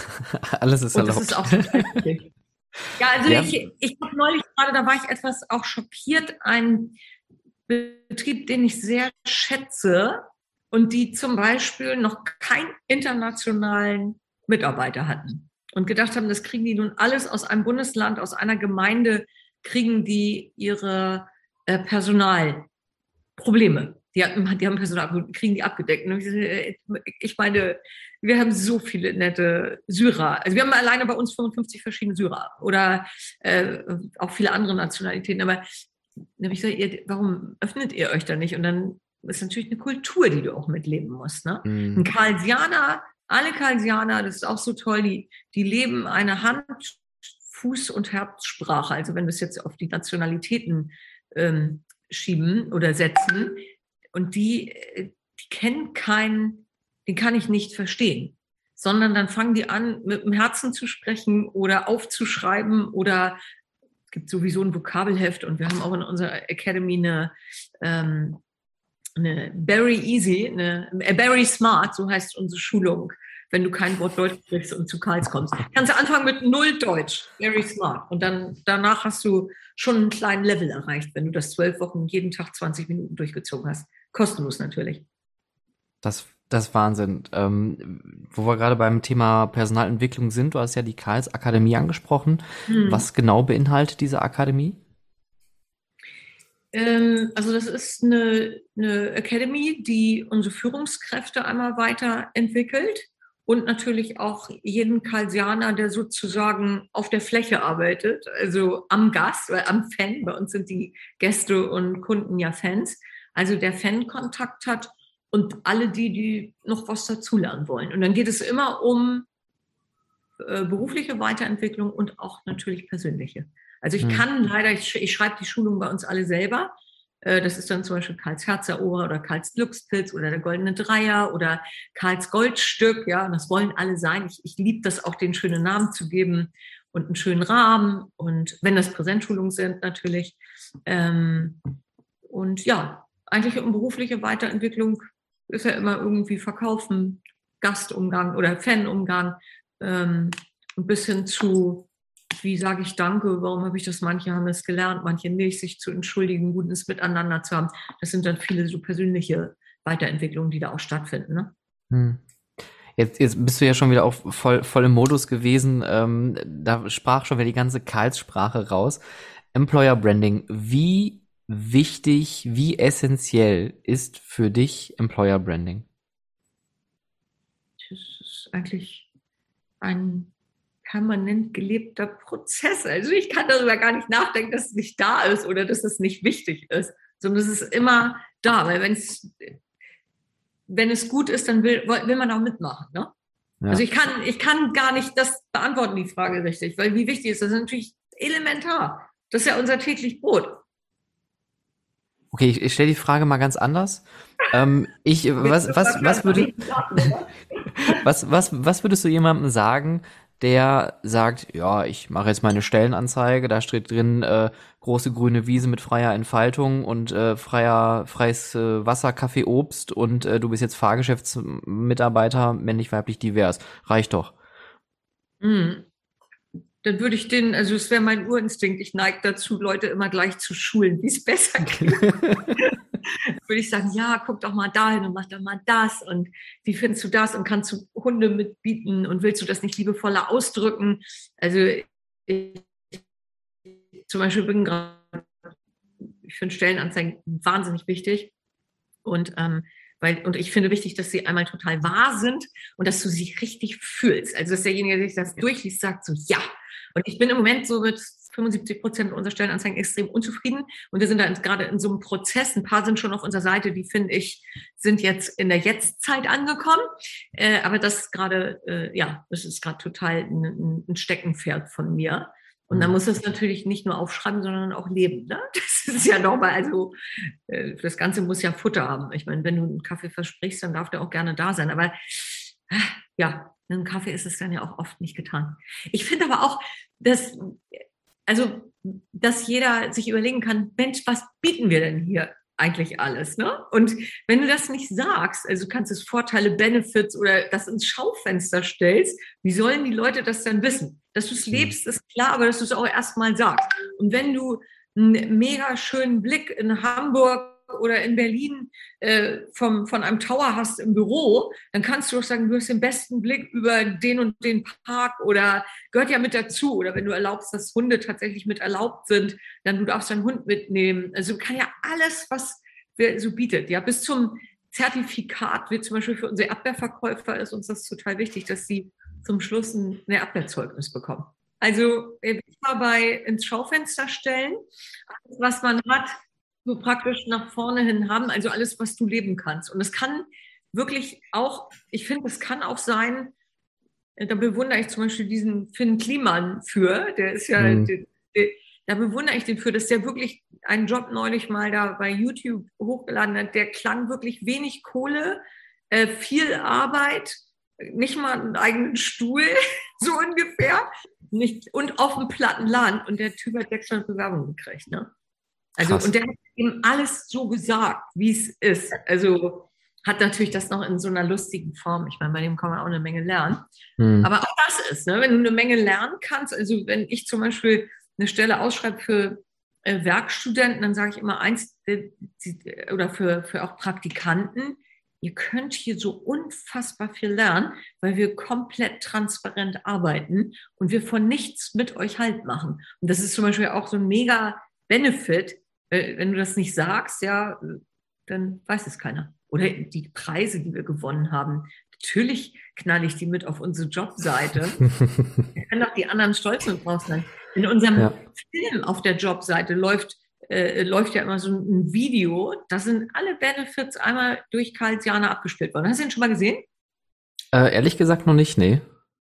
alles ist Und erlaubt. Das ist auch ja, also ja. ich, ich habe neulich gerade, da war ich etwas auch schockiert, ein Betrieb, den ich sehr schätze und die zum Beispiel noch keinen internationalen Mitarbeiter hatten und gedacht haben, das kriegen die nun alles aus einem Bundesland, aus einer Gemeinde, kriegen die ihre äh, Personalprobleme. Die, haben, die haben Personal, kriegen die abgedeckt. Äh, ich meine, wir haben so viele nette Syrer. Also wir haben alleine bei uns 55 verschiedene Syrer oder äh, auch viele andere Nationalitäten. Aber ich sage, ihr, warum öffnet ihr euch da nicht? Und dann ist natürlich eine Kultur, die du auch mitleben musst. Ne? Mhm. Ein Karlsianer alle Karlsianer, das ist auch so toll, die, die leben eine Hand, Fuß- und Herzsprache. Also wenn wir es jetzt auf die Nationalitäten ähm, schieben oder setzen. Und die, äh, die kennen keinen, den kann ich nicht verstehen. Sondern dann fangen die an, mit dem Herzen zu sprechen oder aufzuschreiben oder es gibt sowieso ein Vokabelheft und wir haben auch in unserer Academy eine, ähm, eine Very Easy, eine äh, Very Smart, so heißt unsere Schulung, wenn du kein Wort Deutsch sprichst und zu Karls kommst. Kannst du anfangen mit null Deutsch, Very Smart. Und dann danach hast du schon einen kleinen Level erreicht, wenn du das zwölf Wochen jeden Tag 20 Minuten durchgezogen hast. Kostenlos natürlich. Das, das ist Wahnsinn. Ähm, wo wir gerade beim Thema Personalentwicklung sind, du hast ja die Karls Akademie angesprochen. Hm. Was genau beinhaltet diese Akademie? Ähm, also das ist eine, eine Academy, die unsere Führungskräfte einmal weiterentwickelt und natürlich auch jeden Karlsianer, der sozusagen auf der Fläche arbeitet, also am Gast, oder am Fan. Bei uns sind die Gäste und Kunden ja Fans. Also der Fan-Kontakt hat und alle die, die noch was dazulernen wollen. Und dann geht es immer um äh, berufliche Weiterentwicklung und auch natürlich persönliche. Also ich hm. kann leider, ich, ich schreibe die Schulung bei uns alle selber. Äh, das ist dann zum Beispiel Karls Herzerober oder Karls Glückspilz oder der Goldene Dreier oder Karls Goldstück. Ja, und das wollen alle sein. Ich, ich liebe das auch, den schönen Namen zu geben und einen schönen Rahmen. Und wenn das Präsentschulungen sind, natürlich. Ähm, und ja, eigentlich um berufliche Weiterentwicklung ist ja immer irgendwie Verkaufen, Gastumgang oder Fanumgang ähm, ein bisschen zu wie sage ich Danke, warum habe ich das? Manche haben es gelernt, manche nicht, sich zu entschuldigen, gutes Miteinander zu haben. Das sind dann viele so persönliche Weiterentwicklungen, die da auch stattfinden. Ne? Hm. Jetzt, jetzt bist du ja schon wieder auch voll, voll im Modus gewesen. Ähm, da sprach schon wieder die ganze Karlssprache raus. Employer Branding. Wie wichtig, wie essentiell ist für dich Employer Branding? Das ist eigentlich ein permanent gelebter Prozess. Also ich kann darüber gar nicht nachdenken, dass es nicht da ist oder dass es nicht wichtig ist, sondern es ist immer da, weil wenn es wenn es gut ist, dann will, will man auch mitmachen. Ne? Ja. Also ich kann, ich kann gar nicht das beantworten, die Frage richtig, weil wie wichtig ist das? Das ist natürlich elementar. Das ist ja unser täglich Brot. Okay, ich, ich stelle die Frage mal ganz anders. Ähm, ich, was, was, was, würde, was, was, was würdest du jemandem sagen, der sagt, ja, ich mache jetzt meine Stellenanzeige, da steht drin äh, große grüne Wiese mit freier Entfaltung und äh, freier freies äh, Wasser, Kaffee, Obst und äh, du bist jetzt Fahrgeschäftsmitarbeiter, männlich, weiblich, divers. Reicht doch. Mhm. Dann würde ich den, also es wäre mein Urinstinkt, ich neige dazu, Leute immer gleich zu schulen, wie es besser geht. würde ich sagen, ja, guck doch mal dahin und mach doch mal das und wie findest du das und kannst du Hunde mitbieten und willst du das nicht liebevoller ausdrücken? Also ich, zum Beispiel bin gerade, ich finde Stellenanzeigen wahnsinnig wichtig und ähm, weil, und ich finde wichtig, dass sie einmal total wahr sind und dass du sie richtig fühlst. Also, dass derjenige, der sich das durchliest, sagt so, ja. Und ich bin im Moment so mit 75 Prozent unserer Stellenanzeigen extrem unzufrieden. Und wir sind da gerade in so einem Prozess. Ein paar sind schon auf unserer Seite, die finde ich, sind jetzt in der Jetztzeit angekommen. Äh, aber das ist gerade, äh, ja, das ist gerade total ein, ein Steckenpferd von mir. Und dann mhm. muss es natürlich nicht nur aufschreiben, sondern auch leben. Ne? Das ist ja nochmal, also äh, das Ganze muss ja Futter haben. Ich meine, wenn du einen Kaffee versprichst, dann darf der auch gerne da sein. Aber ja, ein Kaffee ist es dann ja auch oft nicht getan. Ich finde aber auch, dass also dass jeder sich überlegen kann, Mensch, was bieten wir denn hier eigentlich alles? Ne? Und wenn du das nicht sagst, also du kannst es Vorteile, Benefits oder das ins Schaufenster stellst, wie sollen die Leute das dann wissen? Dass du es mhm. lebst, ist klar, aber dass du es auch erstmal sagst. Und wenn du einen mega schönen Blick in Hamburg oder in Berlin äh, vom, von einem Tower hast im Büro, dann kannst du doch sagen, du hast den besten Blick über den und den Park oder gehört ja mit dazu. Oder wenn du erlaubst, dass Hunde tatsächlich mit erlaubt sind, dann du darfst deinen Hund mitnehmen. Also kann ja alles, was wir so bietet, ja, bis zum Zertifikat, wie zum Beispiel für unsere Abwehrverkäufer ist uns das total wichtig, dass sie zum Schluss ein Abwehrzeugnis bekommen. Also ich war bei ins Schaufenster stellen, was man hat, so praktisch nach vorne hin haben, also alles, was du leben kannst. Und es kann wirklich auch, ich finde, es kann auch sein, äh, da bewundere ich zum Beispiel diesen Finn Kliman für, der ist ja, mhm. der, der, da bewundere ich den für, dass der wirklich einen Job neulich mal da bei YouTube hochgeladen hat. Der klang wirklich wenig Kohle, äh, viel Arbeit, nicht mal einen eigenen Stuhl, so ungefähr, nicht, und auf dem platten Land. Und der Typ hat 600 Bewerbungen gekriegt. Ne? Also, Krass. und der hat ihm alles so gesagt, wie es ist. Also, hat natürlich das noch in so einer lustigen Form. Ich meine, bei dem kann man auch eine Menge lernen. Hm. Aber auch das ist, ne, wenn du eine Menge lernen kannst, also wenn ich zum Beispiel eine Stelle ausschreibe für äh, Werkstudenten, dann sage ich immer eins, äh, oder für, für auch Praktikanten, ihr könnt hier so unfassbar viel lernen, weil wir komplett transparent arbeiten und wir von nichts mit euch halt machen. Und das ist zum Beispiel auch so ein mega Benefit, wenn du das nicht sagst, ja, dann weiß es keiner. Oder die Preise, die wir gewonnen haben. Natürlich knalle ich die mit auf unsere Jobseite. wir können doch die anderen stolz und drauf sein. In unserem ja. Film auf der Jobseite läuft, äh, läuft ja immer so ein Video. Da sind alle Benefits einmal durch Karl Jana abgespielt worden. Hast du den schon mal gesehen? Äh, ehrlich gesagt noch nicht, nee.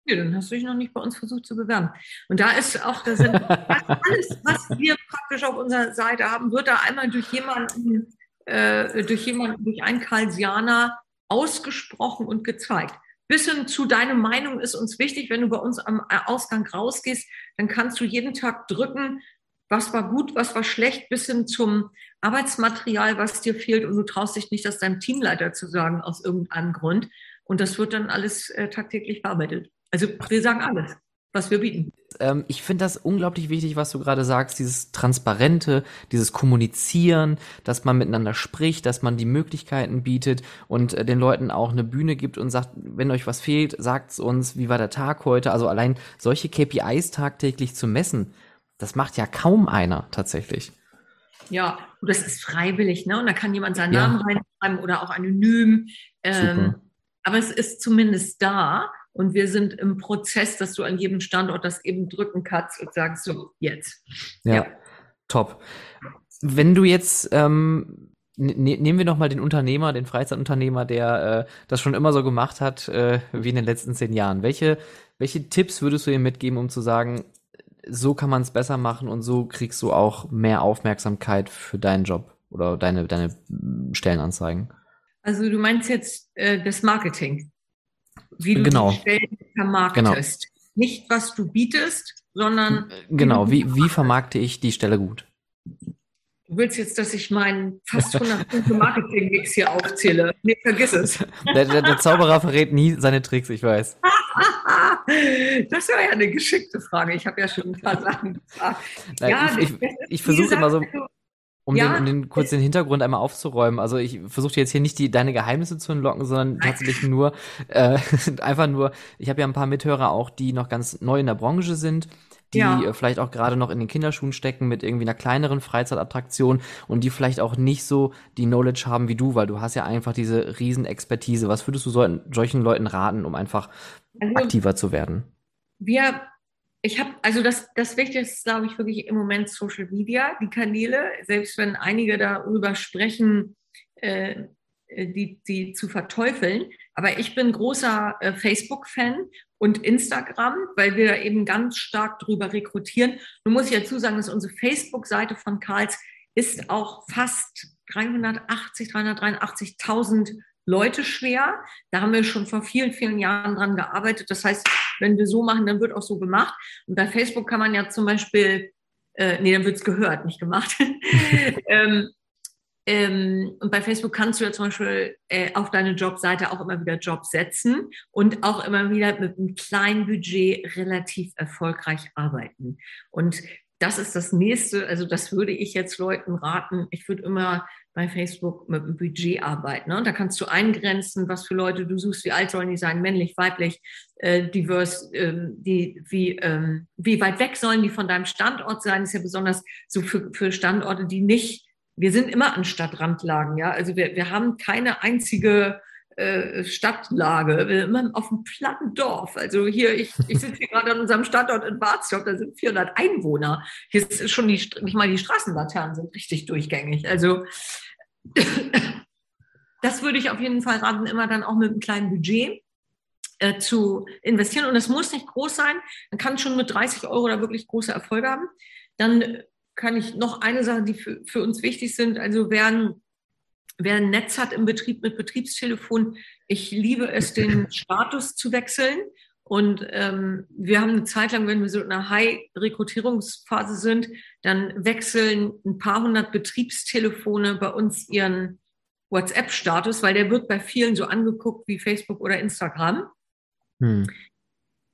Ja, dann hast du dich noch nicht bei uns versucht zu bewerben. Und da ist auch, da sind alles, was wir praktisch auf unserer Seite haben, wird da einmal durch jemanden, äh, durch jemanden, durch einen Karlsianer ausgesprochen und gezeigt. Bis hin zu deine Meinung ist uns wichtig, wenn du bei uns am Ausgang rausgehst, dann kannst du jeden Tag drücken, was war gut, was war schlecht, bis hin zum Arbeitsmaterial, was dir fehlt und du traust dich nicht, das deinem Teamleiter zu sagen aus irgendeinem Grund. Und das wird dann alles äh, tagtäglich bearbeitet. Also wir sagen alles, was wir bieten. Ähm, ich finde das unglaublich wichtig, was du gerade sagst, dieses Transparente, dieses Kommunizieren, dass man miteinander spricht, dass man die Möglichkeiten bietet und äh, den Leuten auch eine Bühne gibt und sagt, wenn euch was fehlt, sagt's uns, wie war der Tag heute? Also allein solche KPIs tagtäglich zu messen, das macht ja kaum einer tatsächlich. Ja, und das ist freiwillig, ne? Und da kann jemand seinen ja. Namen reinschreiben oder auch anonym. Ähm, aber es ist zumindest da. Und wir sind im Prozess, dass du an jedem Standort das eben drücken kannst und sagst, so, jetzt. Ja, ja. top. Wenn du jetzt ähm, ne nehmen wir noch mal den Unternehmer, den Freizeitunternehmer, der äh, das schon immer so gemacht hat, äh, wie in den letzten zehn Jahren. Welche, welche Tipps würdest du ihm mitgeben, um zu sagen, so kann man es besser machen und so kriegst du auch mehr Aufmerksamkeit für deinen Job oder deine, deine Stellenanzeigen? Also du meinst jetzt äh, das Marketing, wie du genau. die Stellen vermarktest. Genau. Nicht, was du bietest, sondern. Genau, wie, wie vermarkte ich die Stelle gut? Du willst jetzt, dass ich meinen fast 100 Punkte Marketing-Mix hier aufzähle? Nee, vergiss es. Der, der, der, Zauberer verrät nie seine Tricks, ich weiß. das war ja eine geschickte Frage. Ich habe ja schon ein paar Sachen gefragt. Nein, ja, ich, ich, ich versuche immer so, um, ja. den, um den kurz den Hintergrund einmal aufzuräumen. Also ich versuche jetzt hier nicht die, deine Geheimnisse zu entlocken, sondern tatsächlich nur, äh, einfach nur, ich habe ja ein paar Mithörer auch, die noch ganz neu in der Branche sind die ja. Äh, vielleicht auch gerade noch in den Kinderschuhen stecken mit irgendwie einer kleineren Freizeitattraktion und die vielleicht auch nicht so die Knowledge haben wie du, weil du hast ja einfach diese Riesenexpertise. Was würdest du so, solchen Leuten raten, um einfach also, aktiver zu werden? Wir, ich habe, also das, das Wichtigste ist, glaube ich, wirklich im Moment Social Media, die Kanäle, selbst wenn einige darüber sprechen, äh, die, die zu verteufeln. Aber ich bin großer äh, Facebook-Fan und Instagram, weil wir da eben ganz stark drüber rekrutieren. Nun muss ich dazu sagen, dass unsere Facebook-Seite von Karls ist auch fast 380, 383.000 Leute schwer. Da haben wir schon vor vielen, vielen Jahren dran gearbeitet. Das heißt, wenn wir so machen, dann wird auch so gemacht. Und bei Facebook kann man ja zum Beispiel, äh, nee, dann wird es gehört, nicht gemacht. ähm, ähm, und bei Facebook kannst du ja zum Beispiel äh, auf deine Jobseite auch immer wieder Jobs setzen und auch immer wieder mit einem kleinen Budget relativ erfolgreich arbeiten. Und das ist das nächste, also das würde ich jetzt Leuten raten. Ich würde immer bei Facebook mit Budget arbeiten. Ne? Da kannst du eingrenzen, was für Leute du suchst, wie alt sollen die sein, männlich, weiblich, äh, divers, ähm, die, wie, ähm, wie weit weg sollen die von deinem Standort sein. Das ist ja besonders so für, für Standorte, die nicht wir sind immer an Stadtrandlagen, ja. Also wir, wir haben keine einzige äh, Stadtlage. Immer auf einem platten Dorf. Also hier, ich, ich sitze hier gerade an unserem Standort in Barzjob, da sind 400 Einwohner. Hier ist schon die, nicht mal die Straßenlaternen sind richtig durchgängig. Also das würde ich auf jeden Fall raten, immer dann auch mit einem kleinen Budget äh, zu investieren. Und es muss nicht groß sein. Man kann schon mit 30 Euro da wirklich große Erfolge haben. Dann kann ich noch eine Sache, die für, für uns wichtig sind. Also wer ein, wer ein Netz hat im Betrieb mit Betriebstelefon, ich liebe es, den Status zu wechseln. Und ähm, wir haben eine Zeit lang, wenn wir so in einer High-Rekrutierungsphase sind, dann wechseln ein paar hundert Betriebstelefone bei uns ihren WhatsApp-Status, weil der wird bei vielen so angeguckt wie Facebook oder Instagram. Hm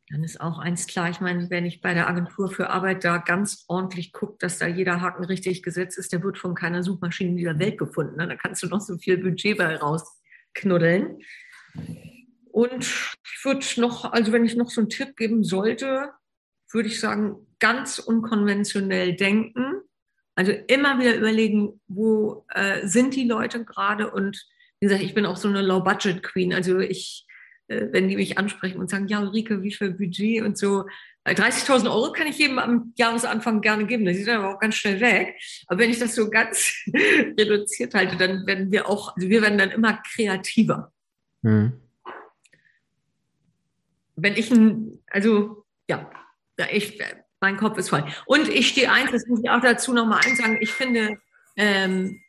dann ist auch eins klar. Ich meine, wenn ich bei der Agentur für Arbeit da ganz ordentlich gucke, dass da jeder Haken richtig gesetzt ist, der wird von keiner Suchmaschine in dieser Welt gefunden. Ne? Da kannst du noch so viel Budget bei rausknuddeln. Und ich würde noch, also wenn ich noch so einen Tipp geben sollte, würde ich sagen, ganz unkonventionell denken. Also immer wieder überlegen, wo äh, sind die Leute gerade und wie gesagt, ich bin auch so eine Low-Budget-Queen. Also ich wenn die mich ansprechen und sagen, ja, Ulrike, wie viel Budget und so. 30.000 Euro kann ich jedem am Jahresanfang gerne geben. Das ist dann aber auch ganz schnell weg. Aber wenn ich das so ganz reduziert halte, dann werden wir auch, also wir werden dann immer kreativer. Hm. Wenn ich ein, also ja, ich, mein Kopf ist voll. Und ich stehe eins, das muss ich auch dazu nochmal eins sagen, ich finde ähm,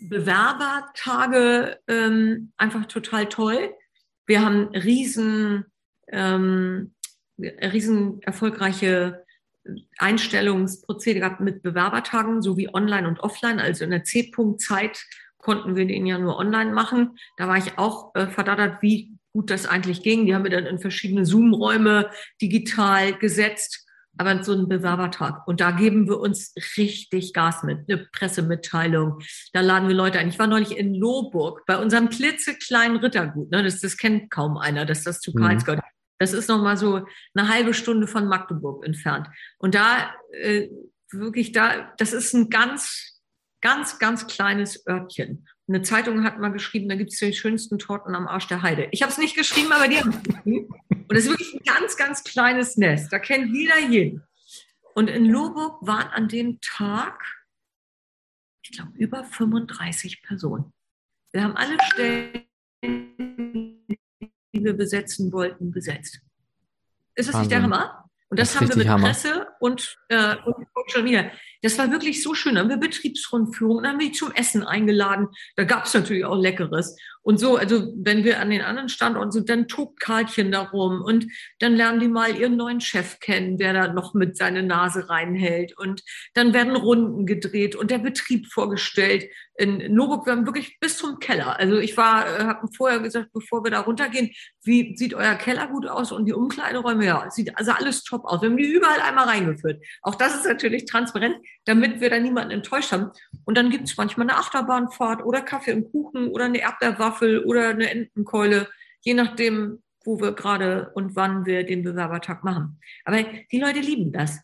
Bewerbertage ähm, einfach total toll wir haben riesen, ähm, riesen erfolgreiche Einstellungsprozedere gehabt mit Bewerbertagen sowie online und offline. Also in der C-Punkt-Zeit konnten wir den ja nur online machen. Da war ich auch äh, verdattert, wie gut das eigentlich ging. Die haben wir dann in verschiedene Zoom-Räume digital gesetzt aber so ein Bewerbertag. Und da geben wir uns richtig Gas mit. Eine Pressemitteilung. Da laden wir Leute ein. Ich war neulich in Lohburg bei unserem klitzekleinen Rittergut. Ne? Das, das kennt kaum einer, dass das zu mhm. Karlsgott. Das ist noch mal so eine halbe Stunde von Magdeburg entfernt. Und da äh, wirklich da, das ist ein ganz, ganz, ganz kleines Örtchen. Eine Zeitung hat mal geschrieben, da gibt es die schönsten Torten am Arsch der Heide. Ich habe es nicht geschrieben, aber die haben es geschrieben. Und das ist wirklich ein ganz, ganz kleines Nest. Da kennt jeder jeden. Und in Loburg waren an dem Tag, ich glaube, über 35 Personen. Wir haben alle Stellen, die wir besetzen wollten, besetzt. Ist das Wahnsinn. nicht der Hammer? Und das, das haben wir mit Hammer. Presse und, äh, und Social Media. Das war wirklich so schön. Da haben wir Betriebsrundführung, dann haben wir die zum Essen eingeladen. Da gab es natürlich auch Leckeres. Und so, also wenn wir an den anderen Standorten sind, dann tobt Karlchen darum und dann lernen die mal ihren neuen Chef kennen, der da noch mit seine Nase reinhält. Und dann werden Runden gedreht und der Betrieb vorgestellt. In Noburg, wir haben wirklich bis zum Keller. Also ich war, äh, habe vorher gesagt, bevor wir da runtergehen, wie sieht euer Keller gut aus und die Umkleideräume? Ja, sieht also alles top aus. Wir haben die überall einmal reingeführt. Auch das ist natürlich transparent damit wir da niemanden enttäuscht haben. Und dann gibt es manchmal eine Achterbahnfahrt oder Kaffee und Kuchen oder eine Erdbeerwaffel oder eine Entenkeule, je nachdem, wo wir gerade und wann wir den Bewerbertag machen. Aber die Leute lieben das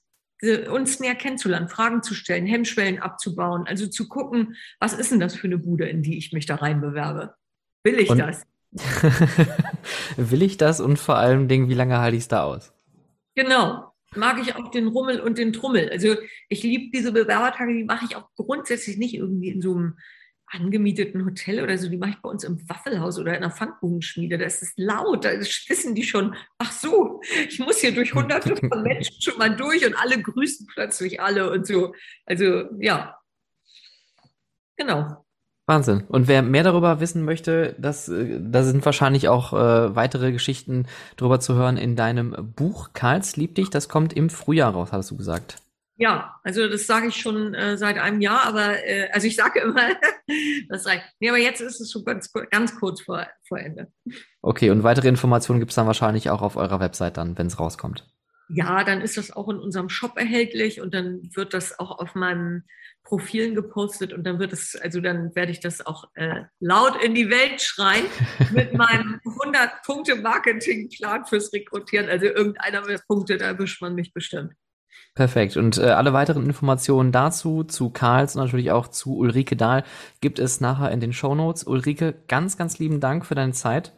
uns näher kennenzulernen, Fragen zu stellen, Hemmschwellen abzubauen, also zu gucken, was ist denn das für eine Bude, in die ich mich da rein bewerbe? Will ich und das? Will ich das und vor allem Dingen, wie lange halte ich es da aus? Genau mag ich auch den Rummel und den Trummel. Also ich liebe diese Bewerbertage, die mache ich auch grundsätzlich nicht irgendwie in so einem angemieteten Hotel oder so, die mache ich bei uns im Waffelhaus oder in einer Pfannkuchenschmiede. Da ist es laut, da wissen die schon, ach so, ich muss hier durch hunderte von Menschen schon mal durch und alle grüßen plötzlich alle und so. Also ja, genau. Wahnsinn. Und wer mehr darüber wissen möchte, das, äh, da sind wahrscheinlich auch äh, weitere Geschichten drüber zu hören in deinem Buch Karls liebt dich. Das kommt im Frühjahr raus, hast du gesagt. Ja, also das sage ich schon äh, seit einem Jahr, aber äh, also ich sage immer, das reicht. Nee, aber jetzt ist es schon ganz, ganz kurz vor, vor Ende. Okay, und weitere Informationen gibt es dann wahrscheinlich auch auf eurer Website dann, wenn es rauskommt. Ja, dann ist das auch in unserem Shop erhältlich und dann wird das auch auf meinem Profilen gepostet und dann wird es, also dann werde ich das auch äh, laut in die Welt schreien mit meinem 100-Punkte-Marketing-Plan fürs Rekrutieren. Also irgendeiner der Punkte, da erwischt man mich bestimmt. Perfekt. Und äh, alle weiteren Informationen dazu, zu Karls und natürlich auch zu Ulrike Dahl, gibt es nachher in den Show Notes. Ulrike, ganz, ganz lieben Dank für deine Zeit.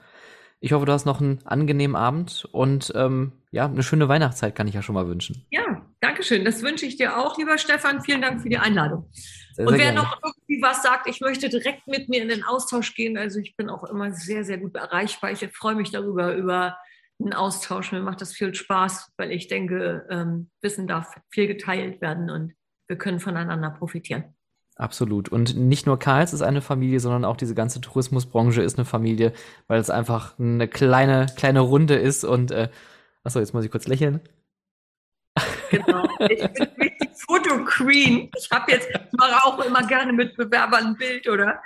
Ich hoffe, du hast noch einen angenehmen Abend und ähm, ja, eine schöne Weihnachtszeit kann ich ja schon mal wünschen. Ja, danke schön. Das wünsche ich dir auch, lieber Stefan. Vielen Dank für die Einladung. Sehr, und wer gerne. noch irgendwie was sagt, ich möchte direkt mit mir in den Austausch gehen. Also ich bin auch immer sehr, sehr gut erreichbar. Ich freue mich darüber, über einen Austausch. Mir macht das viel Spaß, weil ich denke, ähm, Wissen darf viel geteilt werden und wir können voneinander profitieren. Absolut. Und nicht nur Karls ist eine Familie, sondern auch diese ganze Tourismusbranche ist eine Familie, weil es einfach eine kleine, kleine Runde ist. Und äh, achso, jetzt muss ich kurz lächeln. Genau. Ich bin richtig Fotoqueen. Ich habe jetzt, ich mache auch immer gerne mit Bewerbern ein Bild, oder?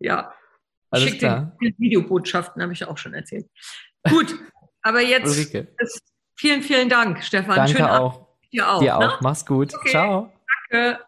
Ja. Alles Schick klar. Videobotschaften, habe ich auch schon erzählt. Gut, aber jetzt vielen, vielen Dank, Stefan. Danke Schönen auch. Abend. Dir auch. Dir ne? auch. Mach's gut. Okay. Ciao. Danke.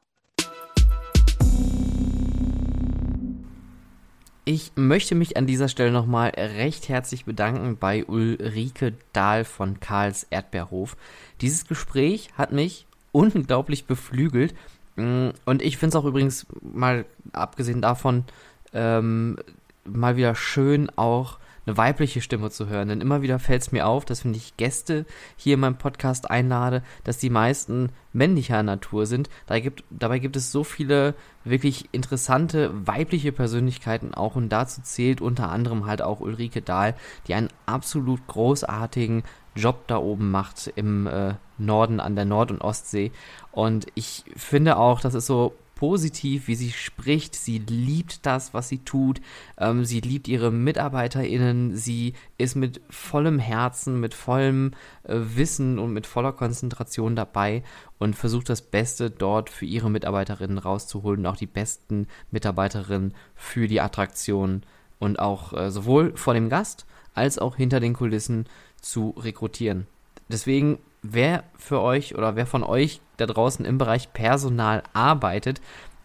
Ich möchte mich an dieser Stelle nochmal recht herzlich bedanken bei Ulrike Dahl von Karls Erdbeerhof. Dieses Gespräch hat mich unglaublich beflügelt. Mm, und ich finde es auch übrigens mal abgesehen davon ähm, mal wieder schön auch eine weibliche Stimme zu hören. Denn immer wieder fällt es mir auf, dass wenn ich Gäste hier in meinem Podcast einlade, dass die meisten männlicher Natur sind. Dabei gibt, dabei gibt es so viele wirklich interessante weibliche Persönlichkeiten auch und dazu zählt unter anderem halt auch Ulrike Dahl, die einen absolut großartigen Job da oben macht im äh, Norden an der Nord- und Ostsee. Und ich finde auch, das ist so positiv, wie sie spricht. Sie liebt das, was sie tut. Ähm, sie liebt ihre MitarbeiterInnen. Sie ist mit vollem Herzen, mit vollem äh, Wissen und mit voller Konzentration dabei und versucht das Beste dort für ihre Mitarbeiterinnen rauszuholen und auch die besten Mitarbeiterinnen für die Attraktion und auch äh, sowohl vor dem Gast als auch hinter den Kulissen zu rekrutieren. Deswegen wer für euch oder wer von euch da draußen im Bereich Personal arbeitet,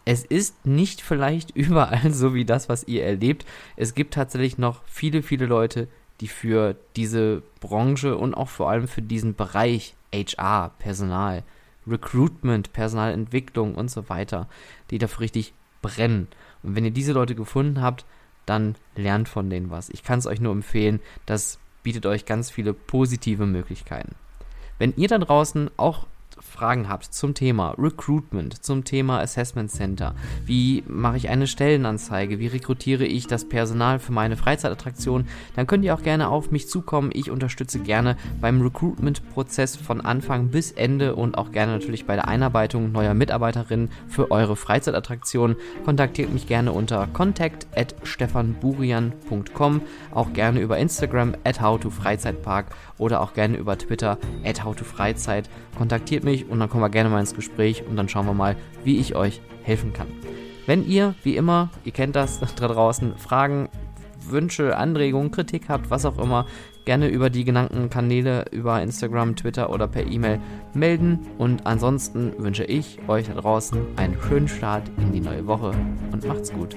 es ist nicht vielleicht überall so wie das, was ihr erlebt. Es gibt tatsächlich noch viele, viele Leute, die für diese Branche und auch vor allem für diesen Bereich HR, Personal, Recruitment, Personalentwicklung und so weiter, die dafür richtig brennen. Und wenn ihr diese Leute gefunden habt, dann lernt von denen was. Ich kann es euch nur empfehlen, das bietet euch ganz viele positive Möglichkeiten. Wenn ihr da draußen auch Fragen habt zum Thema Recruitment, zum Thema Assessment Center, wie mache ich eine Stellenanzeige, wie rekrutiere ich das Personal für meine Freizeitattraktion, dann könnt ihr auch gerne auf mich zukommen. Ich unterstütze gerne beim Recruitment-Prozess von Anfang bis Ende und auch gerne natürlich bei der Einarbeitung neuer Mitarbeiterinnen für eure Freizeitattraktion. Kontaktiert mich gerne unter contact at stefanburian.com, auch gerne über Instagram at howtofreizeitpark oder auch gerne über Twitter at howtofreizeit. Kontaktiert mich und dann kommen wir gerne mal ins Gespräch und dann schauen wir mal, wie ich euch helfen kann. Wenn ihr, wie immer, ihr kennt das da draußen, Fragen, Wünsche, Anregungen, Kritik habt, was auch immer, gerne über die genannten Kanäle, über Instagram, Twitter oder per E-Mail melden. Und ansonsten wünsche ich euch da draußen einen schönen Start in die neue Woche und macht's gut.